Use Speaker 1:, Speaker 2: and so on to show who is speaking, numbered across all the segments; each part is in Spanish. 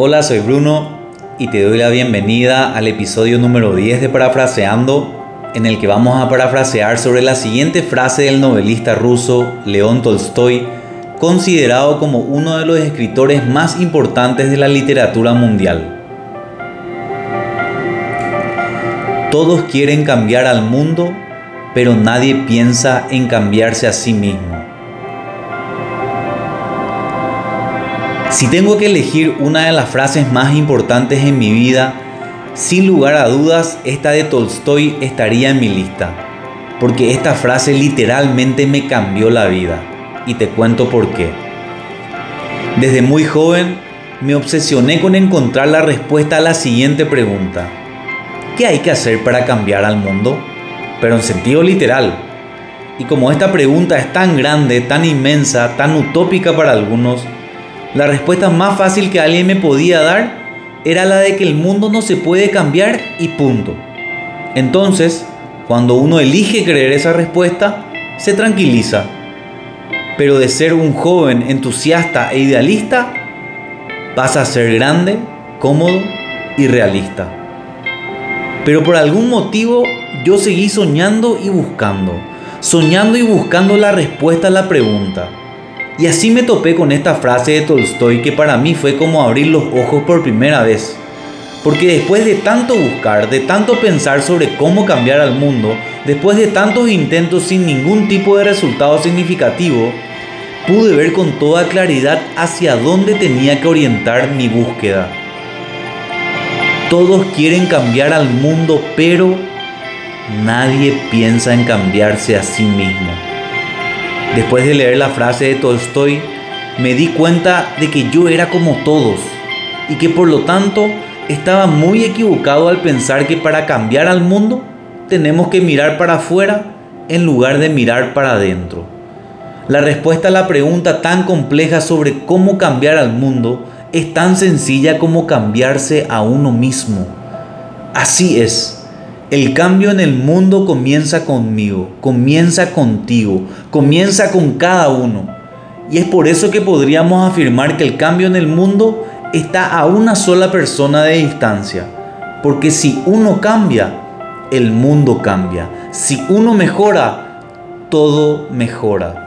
Speaker 1: Hola, soy Bruno y te doy la bienvenida al episodio número 10 de Parafraseando, en el que vamos a parafrasear sobre la siguiente frase del novelista ruso León Tolstoy, considerado como uno de los escritores más importantes de la literatura mundial. Todos quieren cambiar al mundo, pero nadie piensa en cambiarse a sí mismo. Si tengo que elegir una de las frases más importantes en mi vida, sin lugar a dudas, esta de Tolstoy estaría en mi lista, porque esta frase literalmente me cambió la vida, y te cuento por qué. Desde muy joven me obsesioné con encontrar la respuesta a la siguiente pregunta. ¿Qué hay que hacer para cambiar al mundo? Pero en sentido literal. Y como esta pregunta es tan grande, tan inmensa, tan utópica para algunos, la respuesta más fácil que alguien me podía dar era la de que el mundo no se puede cambiar y punto. Entonces, cuando uno elige creer esa respuesta, se tranquiliza. Pero de ser un joven entusiasta e idealista, pasa a ser grande, cómodo y realista. Pero por algún motivo yo seguí soñando y buscando, soñando y buscando la respuesta a la pregunta. Y así me topé con esta frase de Tolstoy que para mí fue como abrir los ojos por primera vez. Porque después de tanto buscar, de tanto pensar sobre cómo cambiar al mundo, después de tantos intentos sin ningún tipo de resultado significativo, pude ver con toda claridad hacia dónde tenía que orientar mi búsqueda. Todos quieren cambiar al mundo, pero nadie piensa en cambiarse a sí mismo. Después de leer la frase de Tolstoy, me di cuenta de que yo era como todos y que por lo tanto estaba muy equivocado al pensar que para cambiar al mundo tenemos que mirar para afuera en lugar de mirar para adentro. La respuesta a la pregunta tan compleja sobre cómo cambiar al mundo es tan sencilla como cambiarse a uno mismo. Así es. El cambio en el mundo comienza conmigo, comienza contigo, comienza con cada uno. Y es por eso que podríamos afirmar que el cambio en el mundo está a una sola persona de distancia. Porque si uno cambia, el mundo cambia. Si uno mejora, todo mejora.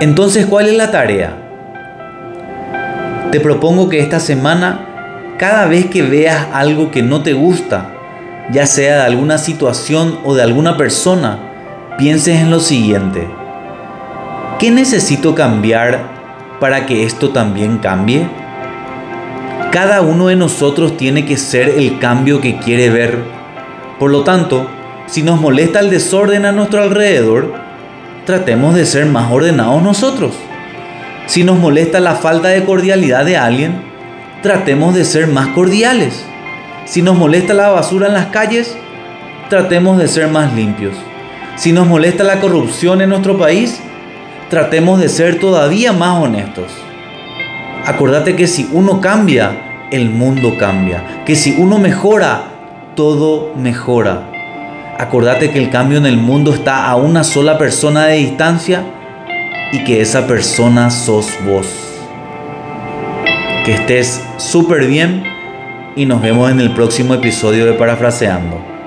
Speaker 1: Entonces, ¿cuál es la tarea? Te propongo que esta semana cada vez que veas algo que no te gusta, ya sea de alguna situación o de alguna persona, pienses en lo siguiente. ¿Qué necesito cambiar para que esto también cambie? Cada uno de nosotros tiene que ser el cambio que quiere ver. Por lo tanto, si nos molesta el desorden a nuestro alrededor, tratemos de ser más ordenados nosotros. Si nos molesta la falta de cordialidad de alguien, tratemos de ser más cordiales. Si nos molesta la basura en las calles, tratemos de ser más limpios. Si nos molesta la corrupción en nuestro país, tratemos de ser todavía más honestos. Acordate que si uno cambia, el mundo cambia. Que si uno mejora, todo mejora. Acordate que el cambio en el mundo está a una sola persona de distancia y que esa persona sos vos. Que estés súper bien y nos vemos en el próximo episodio de Parafraseando.